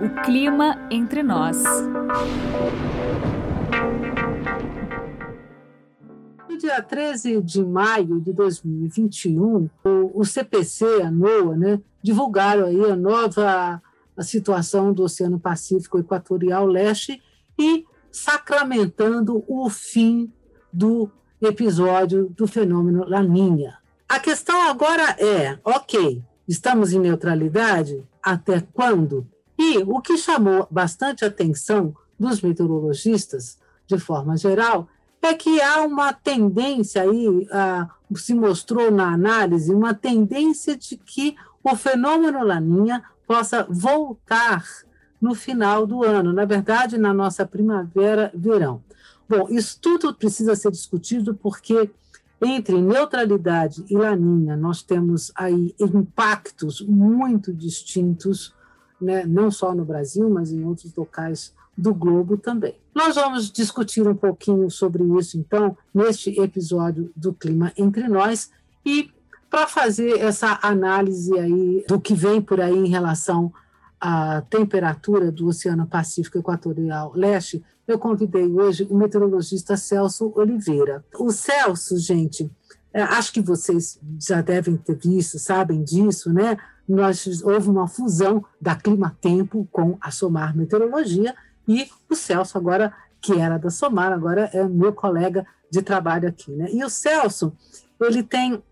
O clima entre nós. No dia 13 de maio de 2021, o, CPC, a NOAA, né, divulgaram aí a nova a situação do Oceano Pacífico Equatorial Leste e sacramentando o fim do episódio do fenômeno Laninha. A questão agora é, ok, estamos em neutralidade? Até quando? E o que chamou bastante atenção dos meteorologistas, de forma geral, é que há uma tendência aí, se mostrou na análise, uma tendência de que o fenômeno Laninha possa voltar no final do ano, na verdade, na nossa primavera-verão. Bom, isso tudo precisa ser discutido porque entre neutralidade e laninha nós temos aí impactos muito distintos, né, não só no Brasil, mas em outros locais do globo também. Nós vamos discutir um pouquinho sobre isso, então, neste episódio do Clima Entre Nós e para fazer essa análise aí do que vem por aí em relação à temperatura do Oceano Pacífico Equatorial Leste, eu convidei hoje o meteorologista Celso Oliveira. O Celso, gente, acho que vocês já devem ter visto, sabem disso, né? Nós, houve uma fusão da Clima Tempo com a Somar Meteorologia e o Celso agora, que era da Somar, agora é meu colega de trabalho aqui, né? E o Celso, ele tem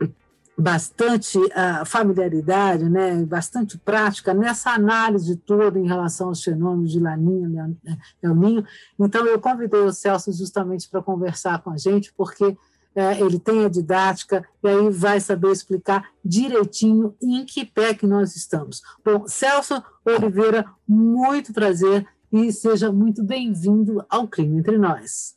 bastante uh, familiaridade, né, bastante prática nessa análise toda em relação aos fenômenos de Laninha El Ninho. Então, eu convidei o Celso justamente para conversar com a gente, porque é, ele tem a didática e aí vai saber explicar direitinho em que pé que nós estamos. Bom, Celso Oliveira, muito prazer e seja muito bem-vindo ao Clima Entre Nós.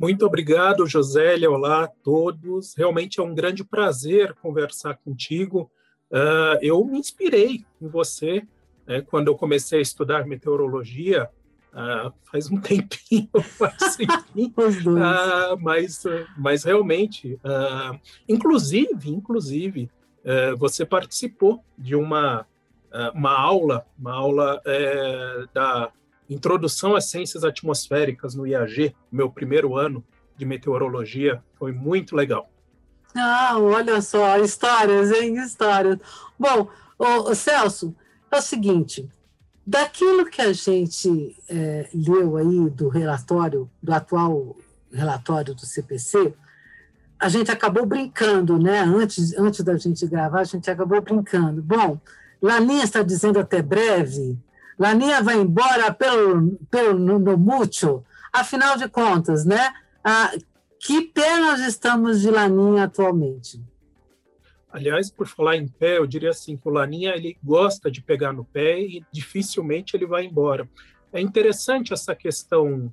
Muito obrigado, Josélia. Olá a todos. Realmente é um grande prazer conversar contigo. Uh, eu me inspirei em você né, quando eu comecei a estudar meteorologia. Uh, faz um tempinho, assim, uh, mas, mas realmente, inclusive, inclusive, você participou de uma, uma aula, uma aula é, da Introdução às Ciências Atmosféricas no IAG, meu primeiro ano de meteorologia, foi muito legal. Ah, olha só, histórias, hein? Histórias. Bom, o, Celso, é o seguinte: daquilo que a gente é, leu aí do relatório, do atual relatório do CPC, a gente acabou brincando, né? Antes, antes da gente gravar, a gente acabou brincando. Bom, Laninha está dizendo até breve, Laninha vai embora pelo, pelo no, no. Afinal de contas, né? Ah, que nós estamos de Laninha atualmente? Aliás, por falar em pé, eu diria assim que o Laninha ele gosta de pegar no pé e dificilmente ele vai embora. É interessante essa questão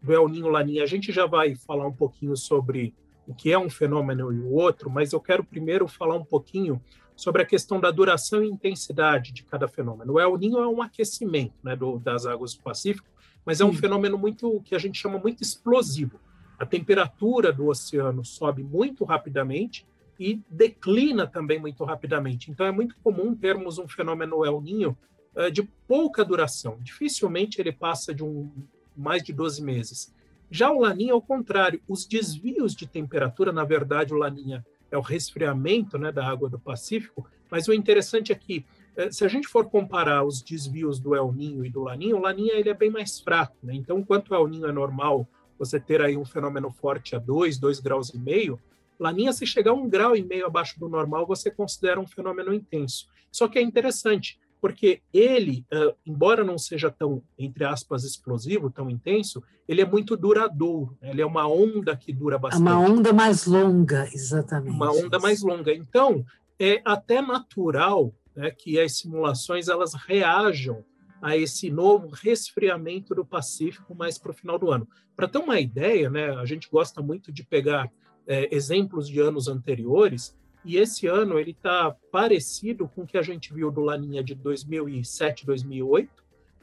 do El Ninho Laninha. A gente já vai falar um pouquinho sobre o que é um fenômeno e o outro, mas eu quero primeiro falar um pouquinho sobre a questão da duração e intensidade de cada fenômeno. O El Ninho é um aquecimento né, do, das águas do Pacífico, mas é um Sim. fenômeno muito que a gente chama muito explosivo. A temperatura do oceano sobe muito rapidamente e declina também muito rapidamente. Então é muito comum termos um fenômeno El Ninho uh, de pouca duração. Dificilmente ele passa de um mais de 12 meses. Já o Laninha, ao contrário, os desvios de temperatura, na verdade, o Laninha é o resfriamento né, da água do Pacífico, mas o interessante é que, eh, se a gente for comparar os desvios do El Ninho e do Laninha, o Laninha ele é bem mais fraco. Né? Então, enquanto o El Ninho é normal você ter aí um fenômeno forte a 2, 2 graus e meio, Laninha, se chegar um grau e meio abaixo do normal, você considera um fenômeno intenso. Só que é interessante, porque ele, embora não seja tão, entre aspas, explosivo, tão intenso, ele é muito duradouro. Né? Ele é uma onda que dura bastante. Uma onda mais longa, exatamente. Uma onda mais longa. Então, é até natural né, que as simulações elas reajam a esse novo resfriamento do Pacífico mais para o final do ano. Para ter uma ideia, né, a gente gosta muito de pegar é, exemplos de anos anteriores e esse ano ele está parecido com o que a gente viu do Laninha de 2007, 2008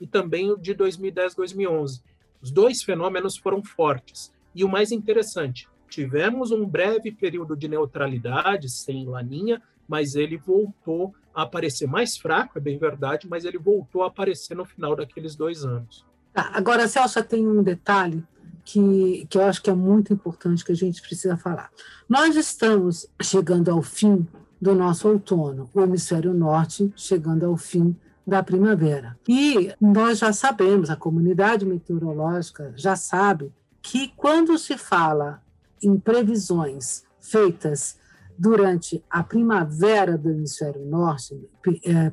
e também de 2010, 2011. Os dois fenômenos foram fortes. E o mais interessante, tivemos um breve período de neutralidade sem Laninha, mas ele voltou a aparecer mais fraco, é bem verdade, mas ele voltou a aparecer no final daqueles dois anos. Tá, agora, Celso, tem um detalhe que, que eu acho que é muito importante que a gente precisa falar. Nós estamos chegando ao fim do nosso outono, o hemisfério norte chegando ao fim da primavera. E nós já sabemos, a comunidade meteorológica já sabe, que quando se fala em previsões feitas durante a primavera do hemisfério norte, é,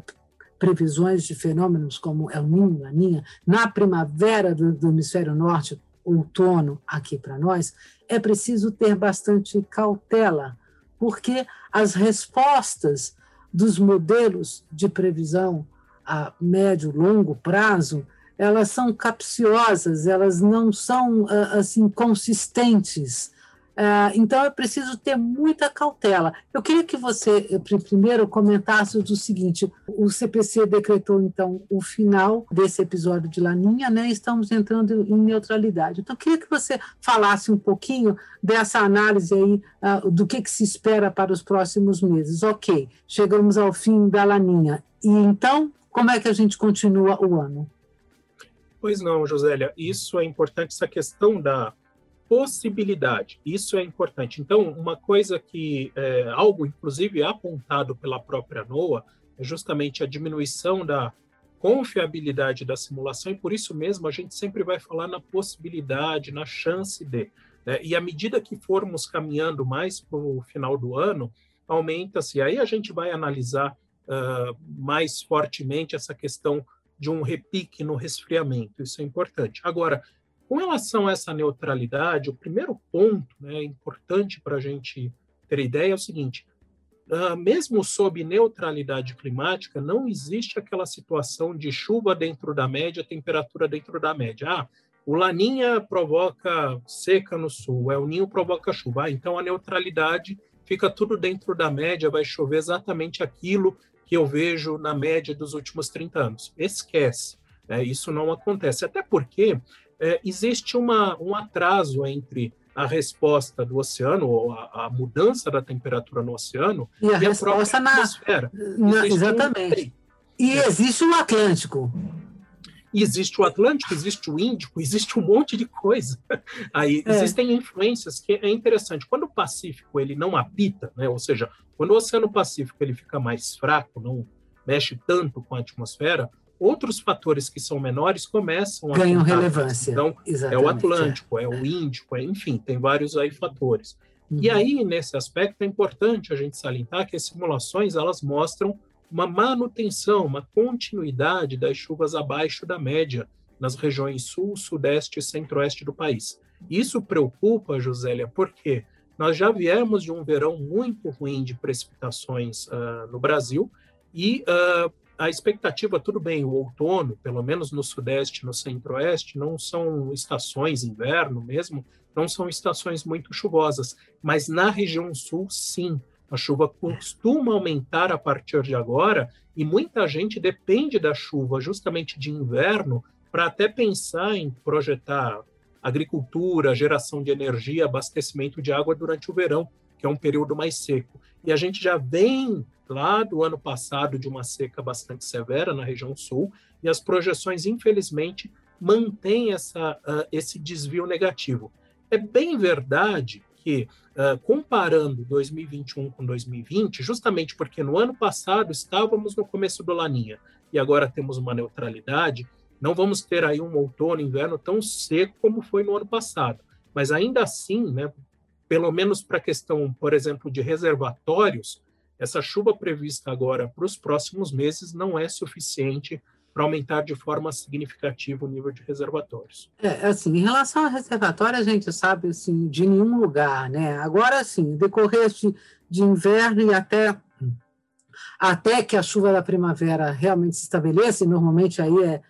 previsões de fenômenos como El Niño, Laninha, na primavera do, do hemisfério norte, outono aqui para nós, é preciso ter bastante cautela, porque as respostas dos modelos de previsão a médio, longo prazo, elas são capciosas, elas não são ah, assim consistentes. Ah, então é preciso ter muita cautela. Eu queria que você eh, primeiro comentasse o seguinte: o CPC decretou então o final desse episódio de Laninha, né? Estamos entrando em neutralidade. Então eu queria que você falasse um pouquinho dessa análise aí uh, do que, que se espera para os próximos meses. Ok, chegamos ao fim da Laninha. E então como é que a gente continua o ano? Pois não, Josélia, isso é importante, essa questão da possibilidade, isso é importante. Então, uma coisa que, é, algo inclusive apontado pela própria NOAA, é justamente a diminuição da confiabilidade da simulação, e por isso mesmo a gente sempre vai falar na possibilidade, na chance de. Né? E à medida que formos caminhando mais para o final do ano, aumenta-se. Aí a gente vai analisar uh, mais fortemente essa questão de um repique no resfriamento. Isso é importante. Agora, com relação a essa neutralidade, o primeiro ponto né, importante para a gente ter ideia é o seguinte: uh, mesmo sob neutralidade climática, não existe aquela situação de chuva dentro da média, temperatura dentro da média. Ah, o Laninha provoca seca no sul, o El Ninho provoca chuva. Ah, então a neutralidade fica tudo dentro da média, vai chover exatamente aquilo que eu vejo na média dos últimos 30 anos. Esquece, né? isso não acontece. Até porque é, existe uma, um atraso entre a resposta do oceano, ou a, a, mudança da temperatura no oceano, e a, e a resposta na atmosfera. Na, exatamente. Um... E existe o Atlântico. E existe o Atlântico, existe o Índico, existe um monte de coisa. Aí é. existem influências que é interessante. Quando o Pacífico ele não apita, né, ou seja, quando o Oceano Pacífico ele fica mais fraco, não mexe tanto com a atmosfera, outros fatores que são menores começam a ganham relevância. Então, Exatamente, é o Atlântico, é. é. o Índico, é, enfim, tem vários aí fatores. Uhum. E aí, nesse aspecto, é importante a gente salientar que as simulações elas mostram uma manutenção, uma continuidade das chuvas abaixo da média nas regiões sul, sudeste e centro-oeste do país. Isso preocupa, Josélia, porque nós já viemos de um verão muito ruim de precipitações uh, no Brasil e uh, a expectativa, tudo bem, o outono, pelo menos no sudeste, no centro-oeste, não são estações inverno mesmo, não são estações muito chuvosas, mas na região sul, sim, a chuva costuma aumentar a partir de agora e muita gente depende da chuva justamente de inverno para até pensar em projetar agricultura, geração de energia, abastecimento de água durante o verão, que é um período mais seco. E a gente já vem lá do ano passado de uma seca bastante severa na região sul, e as projeções, infelizmente, mantêm essa, uh, esse desvio negativo. É bem verdade que, uh, comparando 2021 com 2020, justamente porque no ano passado estávamos no começo do Laninha e agora temos uma neutralidade, não vamos ter aí um outono, inverno tão seco como foi no ano passado. Mas ainda assim, né, pelo menos para a questão, por exemplo, de reservatórios, essa chuva prevista agora para os próximos meses não é suficiente para aumentar de forma significativa o nível de reservatórios. É, assim, em relação ao reservatório, a gente sabe assim, de nenhum lugar, né? Agora, sim, decorrer de, de inverno e até até que a chuva da primavera realmente se estabeleça, e normalmente aí é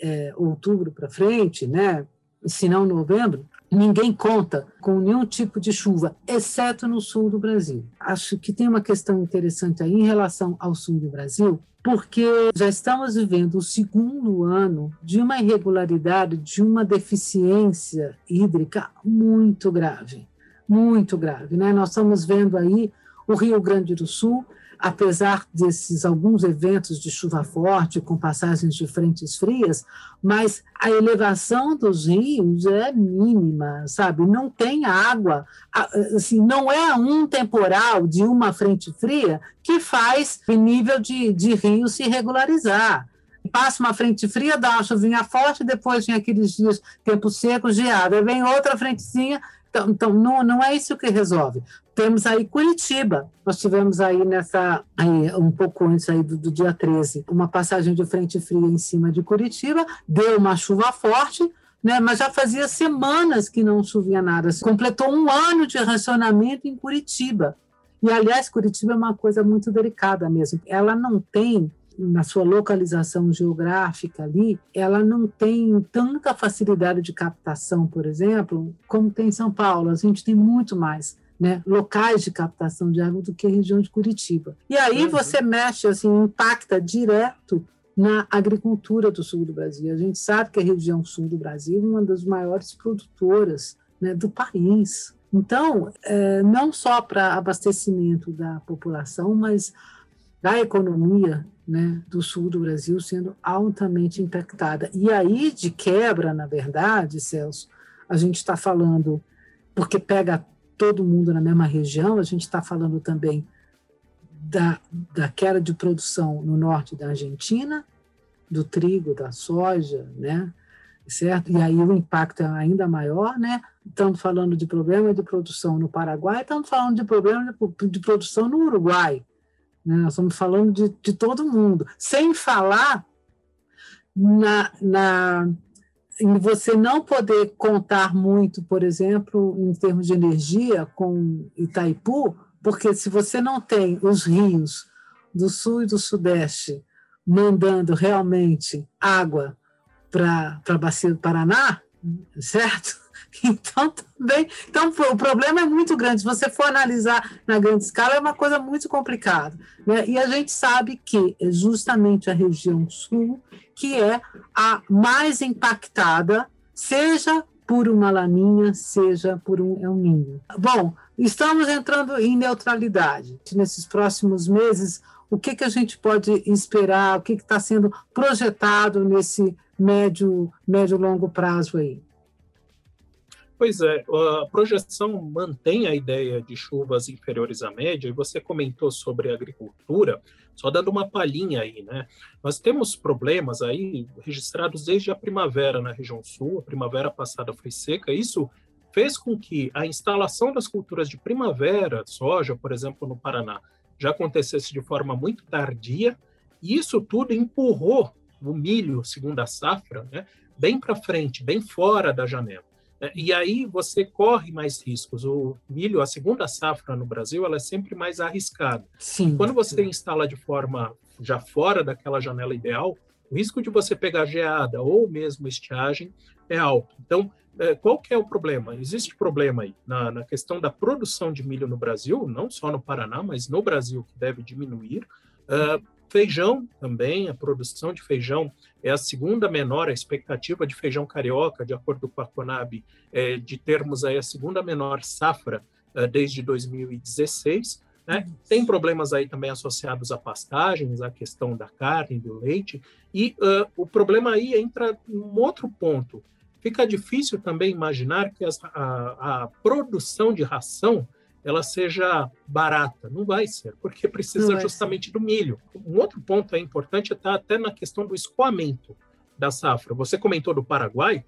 é, outubro para frente, né? se não novembro, ninguém conta com nenhum tipo de chuva, exceto no sul do Brasil. Acho que tem uma questão interessante aí em relação ao sul do Brasil, porque já estamos vivendo o segundo ano de uma irregularidade, de uma deficiência hídrica muito grave, muito grave. Né? Nós estamos vendo aí o Rio Grande do Sul apesar desses alguns eventos de chuva forte, com passagens de frentes frias, mas a elevação dos rios é mínima, sabe? Não tem água, assim, não é um temporal de uma frente fria que faz o nível de, de rio se regularizar passa uma frente fria, dá uma chuvinha forte, depois vem aqueles dias, tempo seco, geada, vem outra frentezinha, então, então não, não é isso que resolve. Temos aí Curitiba, nós tivemos aí nessa, aí, um pouco antes aí do, do dia 13, uma passagem de frente fria em cima de Curitiba, deu uma chuva forte, né, mas já fazia semanas que não chovia nada. Completou um ano de racionamento em Curitiba. E, aliás, Curitiba é uma coisa muito delicada mesmo. Ela não tem na sua localização geográfica ali, ela não tem tanta facilidade de captação, por exemplo, como tem em São Paulo. A gente tem muito mais. Né, locais de captação de água do que a região de Curitiba. E aí uhum. você mexe, assim, impacta direto na agricultura do sul do Brasil. A gente sabe que a região sul do Brasil é uma das maiores produtoras né, do país. Então, é, não só para abastecimento da população, mas da economia né, do sul do Brasil sendo altamente impactada. E aí, de quebra, na verdade, Celso, a gente está falando, porque pega todo mundo na mesma região, a gente está falando também da, da queda de produção no norte da Argentina, do trigo, da soja, né? certo? E aí o impacto é ainda maior, né? Estamos falando de problema de produção no Paraguai, estamos falando de problema de, de produção no Uruguai, né? Nós estamos falando de, de todo mundo, sem falar na, na, em você não poder contar muito, por exemplo, em termos de energia com Itaipu, porque se você não tem os rios do sul e do sudeste mandando realmente água para a bacia do Paraná, certo? Então, também, então, o problema é muito grande. Se você for analisar na grande escala, é uma coisa muito complicada. Né? E a gente sabe que é justamente a região sul que é a mais impactada, seja por uma laninha, seja por um El Ninho. Bom, estamos entrando em neutralidade. Nesses próximos meses, o que, que a gente pode esperar? O que está sendo projetado nesse médio, médio longo prazo aí? Pois é, a projeção mantém a ideia de chuvas inferiores à média, e você comentou sobre agricultura, só dando uma palhinha aí, né? Nós temos problemas aí registrados desde a primavera na região sul, a primavera passada foi seca, isso fez com que a instalação das culturas de primavera, soja, por exemplo, no Paraná, já acontecesse de forma muito tardia, e isso tudo empurrou o milho, segundo a safra, né, bem para frente, bem fora da janela. E aí você corre mais riscos. O milho, a segunda safra no Brasil, ela é sempre mais arriscada. Sim. Quando você instala de forma já fora daquela janela ideal, o risco de você pegar geada ou mesmo estiagem é alto. Então, é, qual que é o problema? Existe problema aí na, na questão da produção de milho no Brasil, não só no Paraná, mas no Brasil, que deve diminuir. Uh, Feijão também, a produção de feijão é a segunda menor, a expectativa de feijão carioca, de acordo com a Conab, é de termos aí a segunda menor safra uh, desde 2016. Né? Tem problemas aí também associados a pastagens, a questão da carne, do leite, e uh, o problema aí entra num outro ponto. Fica difícil também imaginar que as, a, a produção de ração ela seja barata. Não vai ser, porque precisa justamente do milho. Um outro ponto é importante está até na questão do escoamento da safra. Você comentou do Paraguai,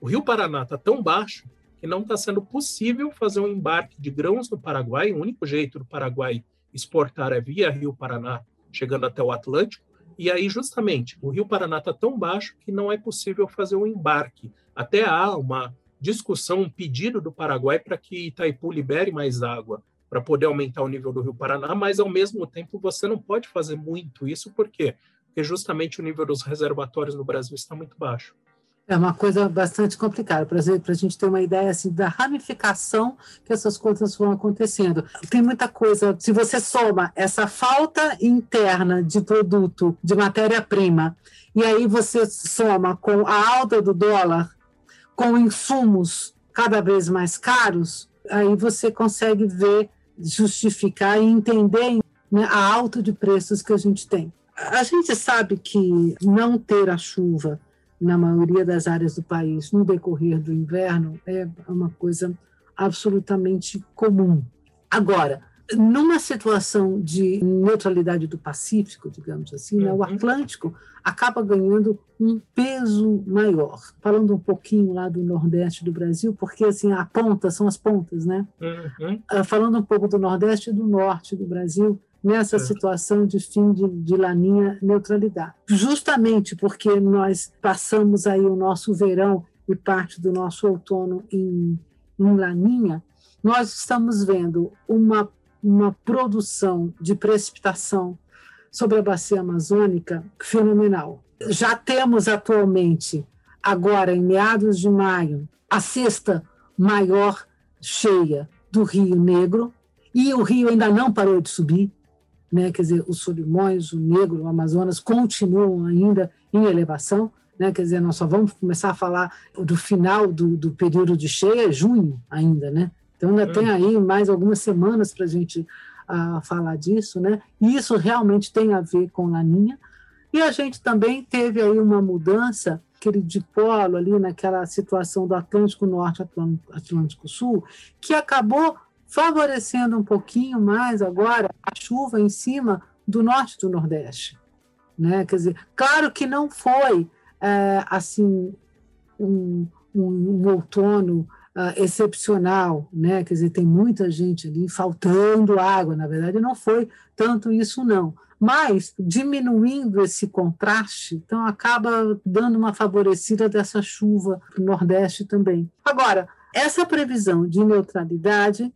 o Rio Paraná está tão baixo que não está sendo possível fazer um embarque de grãos no Paraguai. O único jeito do Paraguai exportar é via Rio Paraná, chegando até o Atlântico. E aí, justamente, o Rio Paraná está tão baixo que não é possível fazer um embarque. Até há uma discussão, um pedido do Paraguai para que Itaipu libere mais água para poder aumentar o nível do Rio Paraná, mas ao mesmo tempo você não pode fazer muito isso, por quê? Porque justamente o nível dos reservatórios no Brasil está muito baixo. É uma coisa bastante complicada, para a gente ter uma ideia assim, da ramificação que essas coisas vão acontecendo. Tem muita coisa, se você soma essa falta interna de produto, de matéria-prima, e aí você soma com a alta do dólar, com insumos cada vez mais caros, aí você consegue ver, justificar e entender né, a alta de preços que a gente tem. A gente sabe que não ter a chuva na maioria das áreas do país no decorrer do inverno é uma coisa absolutamente comum. Agora, numa situação de neutralidade do Pacífico, digamos assim, né, o uhum. Atlântico acaba ganhando um peso maior. Falando um pouquinho lá do Nordeste do Brasil, porque assim a ponta são as pontas, né? Uhum. Uh, falando um pouco do Nordeste e do Norte do Brasil, nessa situação de fim de, de laninha neutralidade. Justamente porque nós passamos aí o nosso verão e parte do nosso outono em, em laninha, nós estamos vendo uma uma produção de precipitação sobre a bacia amazônica fenomenal. Já temos atualmente, agora em meados de maio, a sexta maior cheia do Rio Negro, e o rio ainda não parou de subir, né? quer dizer, os Solimões, o Negro, o Amazonas continuam ainda em elevação, né? quer dizer, nós só vamos começar a falar do final do, do período de cheia, junho ainda, né? Então, ainda tem aí mais algumas semanas para a gente uh, falar disso, né? E isso realmente tem a ver com Laninha. E a gente também teve aí uma mudança, aquele dipolo ali naquela situação do Atlântico Norte Atlântico Sul, que acabou favorecendo um pouquinho mais agora a chuva em cima do norte do Nordeste. Né? Quer dizer, claro que não foi é, assim um, um, um outono uh, excepcional, né? Quer dizer, tem muita gente ali faltando água. Na verdade, não foi tanto isso, não. Mas diminuindo esse contraste, então acaba dando uma favorecida dessa chuva para o Nordeste também. Agora, essa previsão de neutralidade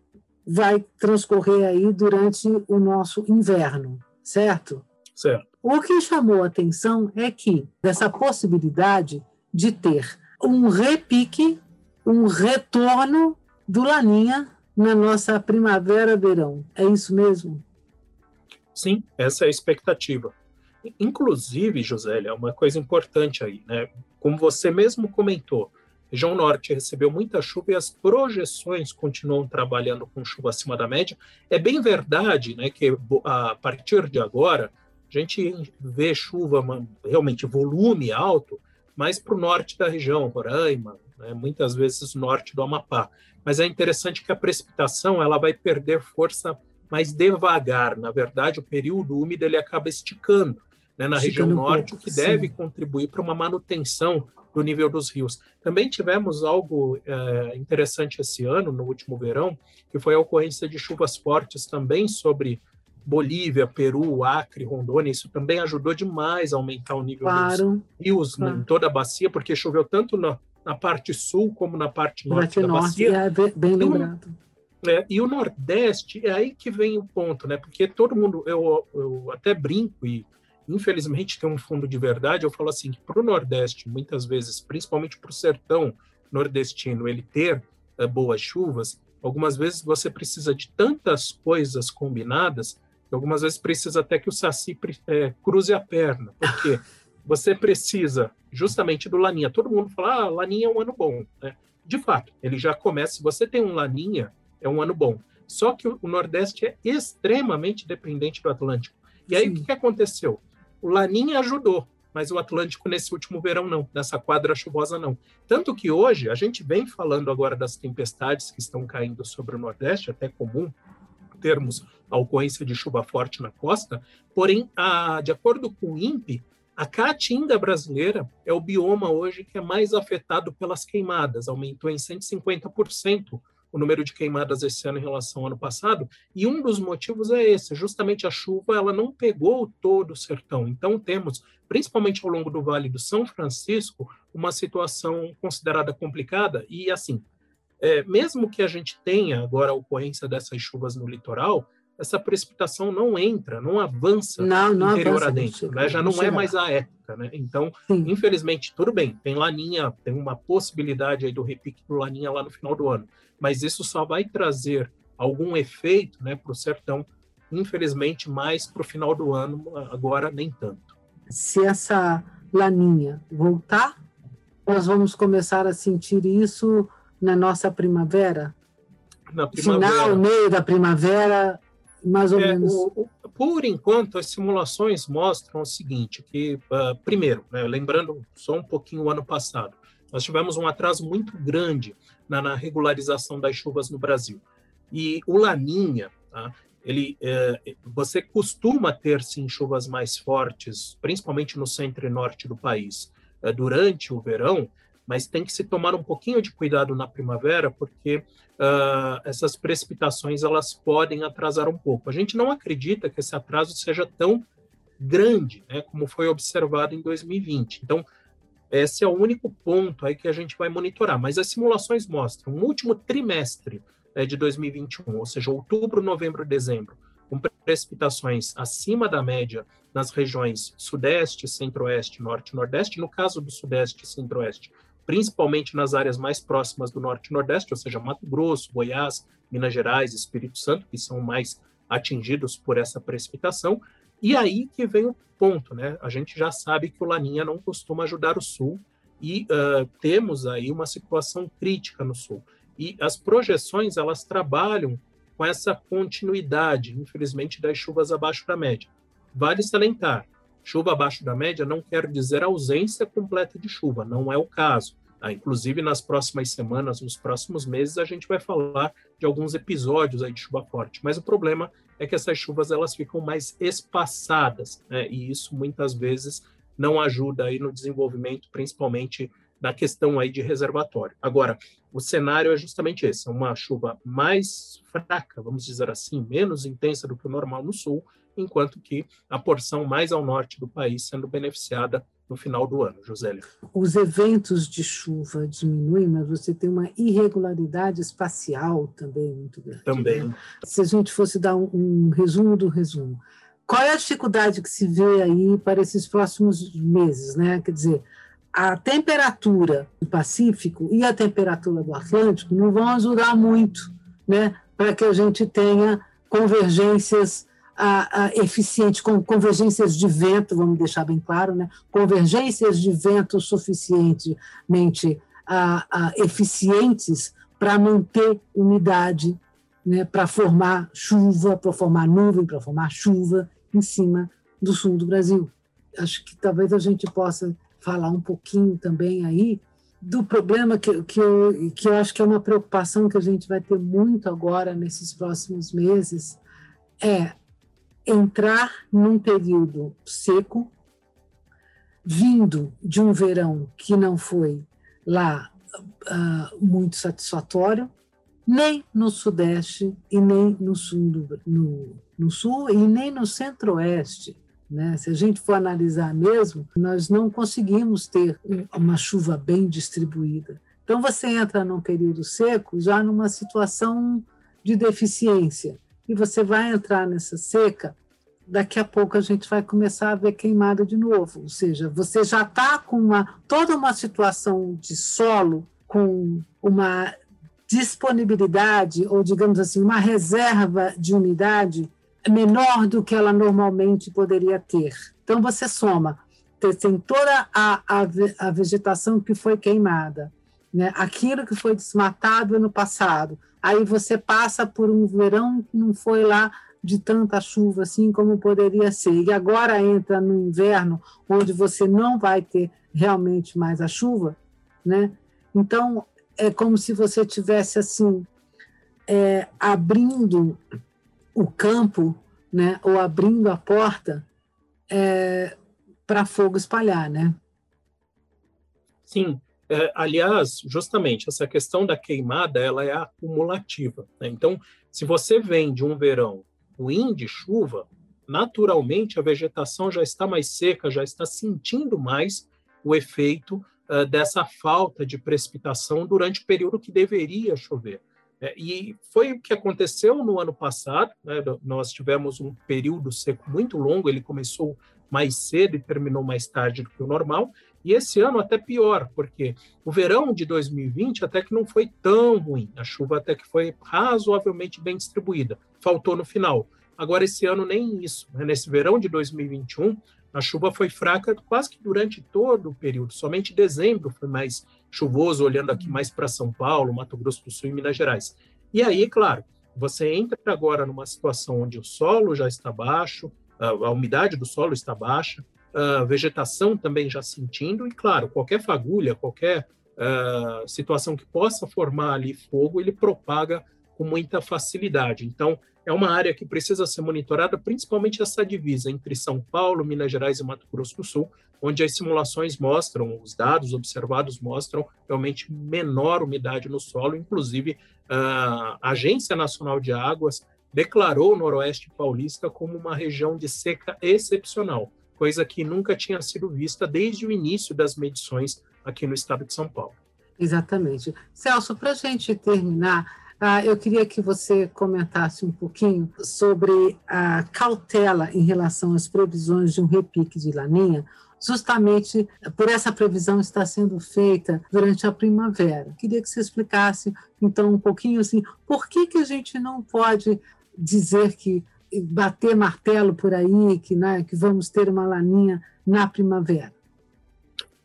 vai transcorrer aí durante o nosso inverno, certo? Certo. O que chamou a atenção é que dessa possibilidade de ter um repique um retorno do Laninha na nossa primavera-verão. É isso mesmo? Sim, essa é a expectativa. Inclusive, Josélia, uma coisa importante aí, né? Como você mesmo comentou, região norte recebeu muita chuva e as projeções continuam trabalhando com chuva acima da média. É bem verdade, né, que a partir de agora a gente vê chuva realmente volume alto, mais para o norte da região, Roraima, né, muitas vezes norte do Amapá. Mas é interessante que a precipitação ela vai perder força mais devagar. Na verdade, o período úmido ele acaba esticando né, na região norte, o que sim. deve contribuir para uma manutenção do nível dos rios. Também tivemos algo é, interessante esse ano, no último verão, que foi a ocorrência de chuvas fortes também sobre Bolívia, Peru, Acre, Rondônia. Isso também ajudou demais a aumentar o nível claro. dos rios claro. em toda a bacia, porque choveu tanto na, na parte sul como na parte norte da norte, bacia. É bem lembrado. É, e o Nordeste, é aí que vem o ponto, né? Porque todo mundo, eu, eu até brinco e infelizmente tem um fundo de verdade, eu falo assim, que para o Nordeste, muitas vezes, principalmente para o sertão nordestino, ele ter é, boas chuvas, algumas vezes você precisa de tantas coisas combinadas, algumas vezes precisa até que o Saci é, cruze a perna, porque você precisa justamente do Laninha. Todo mundo fala, ah, Laninha é um ano bom. Né? De fato, ele já começa. Se você tem um Laninha, é um ano bom. Só que o Nordeste é extremamente dependente do Atlântico. E aí, Sim. o que, que aconteceu? O Laninha ajudou, mas o Atlântico nesse último verão não, nessa quadra chuvosa não. Tanto que hoje, a gente vem falando agora das tempestades que estão caindo sobre o Nordeste, até comum termos a ocorrência de chuva forte na costa, porém, a, de acordo com o INPE, a caatinga brasileira é o bioma hoje que é mais afetado pelas queimadas, aumentou em 150% o número de queimadas esse ano em relação ao ano passado, e um dos motivos é esse, justamente a chuva ela não pegou todo o sertão. Então temos, principalmente ao longo do Vale do São Francisco, uma situação considerada complicada e assim, é, mesmo que a gente tenha agora a ocorrência dessas chuvas no litoral, essa precipitação não entra, não avança não, não interior avança, adentro, né? já não, não é mais a época. Né? Então, Sim. infelizmente, tudo bem, tem laninha, tem uma possibilidade aí do repique do laninha lá no final do ano, mas isso só vai trazer algum efeito né, para o sertão, infelizmente, mais para o final do ano, agora nem tanto. Se essa laninha voltar, nós vamos começar a sentir isso na nossa primavera? Na primavera. Final, meio da primavera, mais ou é, menos. O, o, por enquanto, as simulações mostram o seguinte: que, uh, primeiro, né, lembrando só um pouquinho o ano passado, nós tivemos um atraso muito grande na, na regularização das chuvas no Brasil. E o Laninha, tá, ele, é, você costuma ter sim chuvas mais fortes, principalmente no centro e norte do país, é, durante o verão, mas tem que se tomar um pouquinho de cuidado na primavera, porque uh, essas precipitações elas podem atrasar um pouco. A gente não acredita que esse atraso seja tão grande, né, como foi observado em 2020. Então, esse é o único ponto aí que a gente vai monitorar. Mas as simulações mostram no último trimestre né, de 2021, ou seja, outubro, novembro, dezembro, com precipitações acima da média nas regiões sudeste, centro-oeste, norte e nordeste. No caso do sudeste e centro-oeste, principalmente nas áreas mais próximas do norte e nordeste, ou seja, Mato Grosso, Goiás, Minas Gerais, Espírito Santo, que são mais atingidos por essa precipitação. E aí que vem o ponto, né? A gente já sabe que o Laninha não costuma ajudar o Sul e uh, temos aí uma situação crítica no Sul. E as projeções elas trabalham com essa continuidade, infelizmente, das chuvas abaixo da média. Vale salientar, chuva abaixo da média não quer dizer ausência completa de chuva, não é o caso. Ah, inclusive, nas próximas semanas, nos próximos meses, a gente vai falar de alguns episódios aí de chuva forte. Mas o problema é que essas chuvas elas ficam mais espaçadas, né? e isso muitas vezes não ajuda aí no desenvolvimento, principalmente na questão aí de reservatório. Agora, o cenário é justamente esse, é uma chuva mais fraca, vamos dizer assim, menos intensa do que o normal no sul, enquanto que a porção mais ao norte do país sendo beneficiada no final do ano, Josélia. Os eventos de chuva diminuem, mas você tem uma irregularidade espacial também muito grande. Também. Né? Se a gente fosse dar um, um, resumo do resumo, qual é a dificuldade que se vê aí para esses próximos meses, né? Quer dizer, a temperatura do Pacífico e a temperatura do Atlântico não vão ajudar muito, né? Para que a gente tenha convergências a, a eficiente, com convergências de vento, vamos deixar bem claro, né? convergências de vento suficientemente a, eficientes para manter umidade, né? para formar chuva, para formar nuvem, para formar chuva em cima do sul do Brasil. Acho que talvez a gente possa falar um pouquinho também aí do problema que, que, eu, que eu acho que é uma preocupação que a gente vai ter muito agora nesses próximos meses, é entrar num período seco, vindo de um verão que não foi lá uh, muito satisfatório, nem no Sudeste e nem no Sul, do, no, no sul e nem no Centro-Oeste. Né? Se a gente for analisar mesmo, nós não conseguimos ter uma chuva bem distribuída. Então, você entra num período seco já numa situação de deficiência e você vai entrar nessa seca, daqui a pouco a gente vai começar a ver queimada de novo. Ou seja, você já está com uma, toda uma situação de solo com uma disponibilidade, ou digamos assim, uma reserva de umidade menor do que ela normalmente poderia ter. Então, você soma, tem toda a, a, a vegetação que foi queimada, né? aquilo que foi desmatado no passado, aí você passa por um verão que não foi lá de tanta chuva assim como poderia ser. E agora entra no inverno, onde você não vai ter realmente mais a chuva, né? Então é como se você tivesse assim é, abrindo o campo, né? Ou abrindo a porta é, para fogo espalhar, né? Sim, é, aliás, justamente essa questão da queimada, ela é acumulativa. Né? Então, se você vem de um verão ruim de chuva, naturalmente a vegetação já está mais seca, já está sentindo mais o efeito uh, dessa falta de precipitação durante o período que deveria chover. É, e foi o que aconteceu no ano passado. Né? Nós tivemos um período seco muito longo, ele começou mais cedo e terminou mais tarde do que o normal. E esse ano até pior, porque o verão de 2020 até que não foi tão ruim, a chuva até que foi razoavelmente bem distribuída, faltou no final. Agora, esse ano, nem isso. Né? Nesse verão de 2021, a chuva foi fraca quase que durante todo o período. Somente dezembro foi mais chuvoso, olhando aqui mais para São Paulo, Mato Grosso do Sul e Minas Gerais. E aí, claro, você entra agora numa situação onde o solo já está baixo, a umidade do solo está baixa, a vegetação também já sentindo, e claro, qualquer fagulha, qualquer uh, situação que possa formar ali fogo, ele propaga com muita facilidade. Então, é uma área que precisa ser monitorada, principalmente essa divisa entre São Paulo, Minas Gerais e Mato Grosso do Sul, onde as simulações mostram, os dados observados mostram realmente menor umidade no solo. Inclusive, a Agência Nacional de Águas declarou o Noroeste Paulista como uma região de seca excepcional, coisa que nunca tinha sido vista desde o início das medições aqui no estado de São Paulo. Exatamente. Celso, para a gente terminar, ah, eu queria que você comentasse um pouquinho sobre a cautela em relação às previsões de um repique de laninha, justamente por essa previsão estar sendo feita durante a primavera. Queria que você explicasse, então, um pouquinho assim, por que, que a gente não pode dizer que bater martelo por aí, que, né, que vamos ter uma laninha na primavera?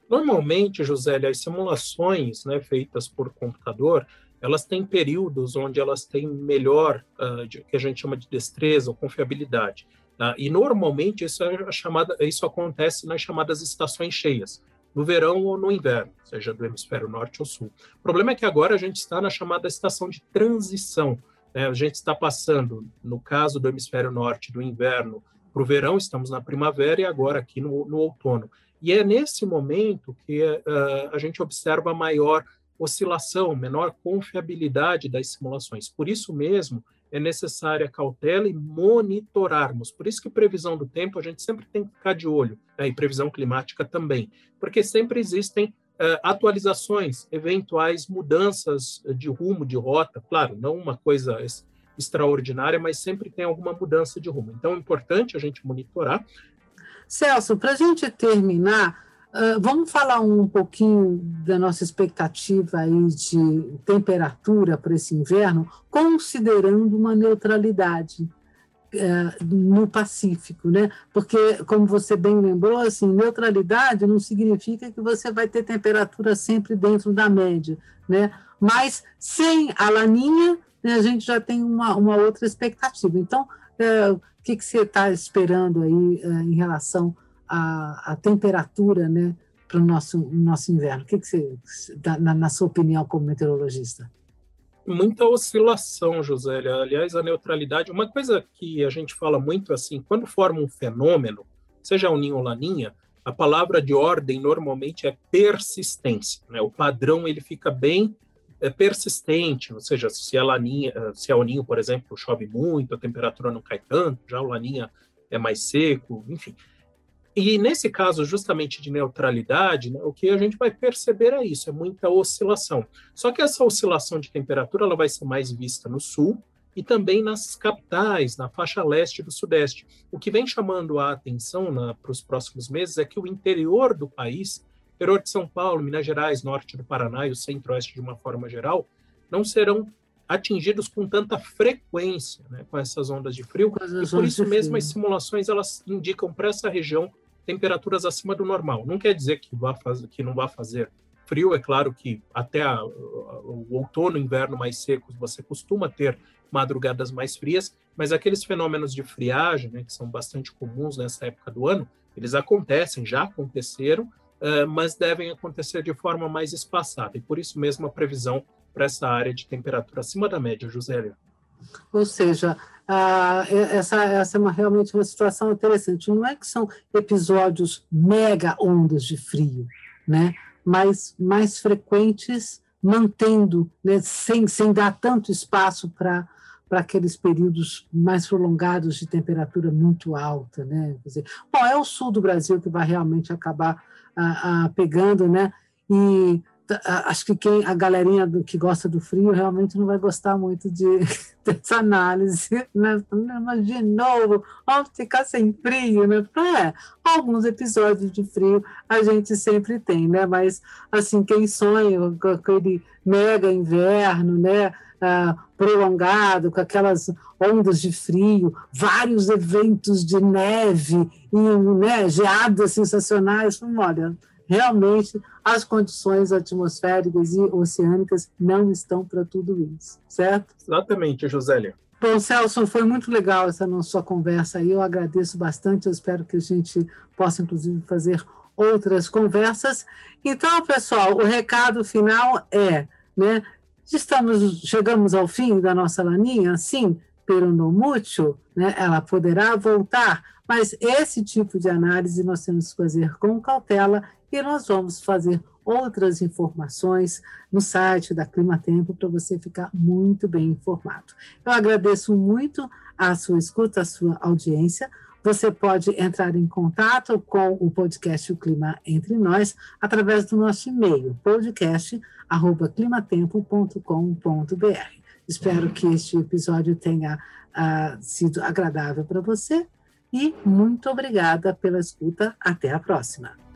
Normalmente, José, as simulações né, feitas por computador, elas têm períodos onde elas têm melhor, uh, de, que a gente chama de destreza ou confiabilidade. Uh, e normalmente isso, é chamada, isso acontece nas chamadas estações cheias, no verão ou no inverno, seja do hemisfério norte ou sul. O problema é que agora a gente está na chamada estação de transição. Né? A gente está passando, no caso do hemisfério norte, do inverno para o verão, estamos na primavera e agora aqui no, no outono. E é nesse momento que uh, a gente observa maior oscilação, menor confiabilidade das simulações. Por isso mesmo, é necessária cautela e monitorarmos. Por isso que previsão do tempo a gente sempre tem que ficar de olho, né? e previsão climática também, porque sempre existem atualizações, eventuais mudanças de rumo, de rota, claro, não uma coisa extraordinária, mas sempre tem alguma mudança de rumo. Então é importante a gente monitorar. Celso, para a gente terminar, vamos falar um pouquinho da nossa expectativa aí de temperatura para esse inverno, considerando uma neutralidade no Pacífico, né? Porque, como você bem lembrou, assim, neutralidade não significa que você vai ter temperatura sempre dentro da média, né? Mas sem a laninha, né, a gente já tem uma, uma outra expectativa. Então, uh, o que, que você está esperando aí em relação a, a temperatura né, para o nosso, nosso inverno? O que, que você, na, na sua opinião, como meteorologista? Muita oscilação, José. Aliás, a neutralidade, uma coisa que a gente fala muito assim, quando forma um fenômeno, seja o ninho ou laninha, a palavra de ordem normalmente é persistência. Né? O padrão ele fica bem é, persistente, ou seja, se a laninha, se é o ninho, por exemplo, chove muito, a temperatura não cai tanto, já o laninha é mais seco, enfim. E nesse caso, justamente de neutralidade, né, o que a gente vai perceber é isso, é muita oscilação. Só que essa oscilação de temperatura ela vai ser mais vista no sul e também nas capitais, na faixa leste do sudeste. O que vem chamando a atenção para os próximos meses é que o interior do país, interior de São Paulo, Minas Gerais, norte do Paraná e o centro-oeste de uma forma geral, não serão atingidos com tanta frequência né, com essas ondas de frio. e por isso mesmo as simulações elas indicam para essa região temperaturas acima do normal. Não quer dizer que, vá fazer, que não vá fazer frio, é claro que até a, o outono, inverno mais secos, você costuma ter madrugadas mais frias, mas aqueles fenômenos de friagem, né, que são bastante comuns nessa época do ano, eles acontecem, já aconteceram, uh, mas devem acontecer de forma mais espaçada, e por isso mesmo a previsão para essa área de temperatura acima da média, Josélia. Ou seja, ah, essa, essa é uma, realmente uma situação interessante. Não é que são episódios mega ondas de frio, né? mas mais frequentes, mantendo, né? sem, sem dar tanto espaço para para aqueles períodos mais prolongados de temperatura muito alta, né? Quer dizer, bom, é o sul do Brasil que vai realmente acabar ah, ah, pegando, né? E acho que quem a galerinha do, que gosta do frio realmente não vai gostar muito de, dessa análise. Né? De novo, vamos ficar sem frio, né? É, alguns episódios de frio a gente sempre tem, né? Mas assim, quem sonha com aquele mega inverno, né? Ah, prolongado, com aquelas ondas de frio, vários eventos de neve e né, geadas sensacionais, olha, realmente as condições atmosféricas e oceânicas não estão para tudo isso, certo? Exatamente, Josélia. Bom, Celso, foi muito legal essa nossa conversa aí. Eu agradeço bastante. Eu espero que a gente possa, inclusive, fazer outras conversas. Então, pessoal, o recado final é, né? Estamos, chegamos ao fim da nossa laninha, sim, pero no mútuo, né? Ela poderá voltar, mas esse tipo de análise nós temos que fazer com cautela e nós vamos fazer outras informações no site da Clima Tempo para você ficar muito bem informado. Eu agradeço muito a sua escuta, a sua audiência. Você pode entrar em contato com o podcast O Clima Entre Nós através do nosso e-mail, podcast.climatempo.com.br. Espero que este episódio tenha uh, sido agradável para você e muito obrigada pela escuta. Até a próxima.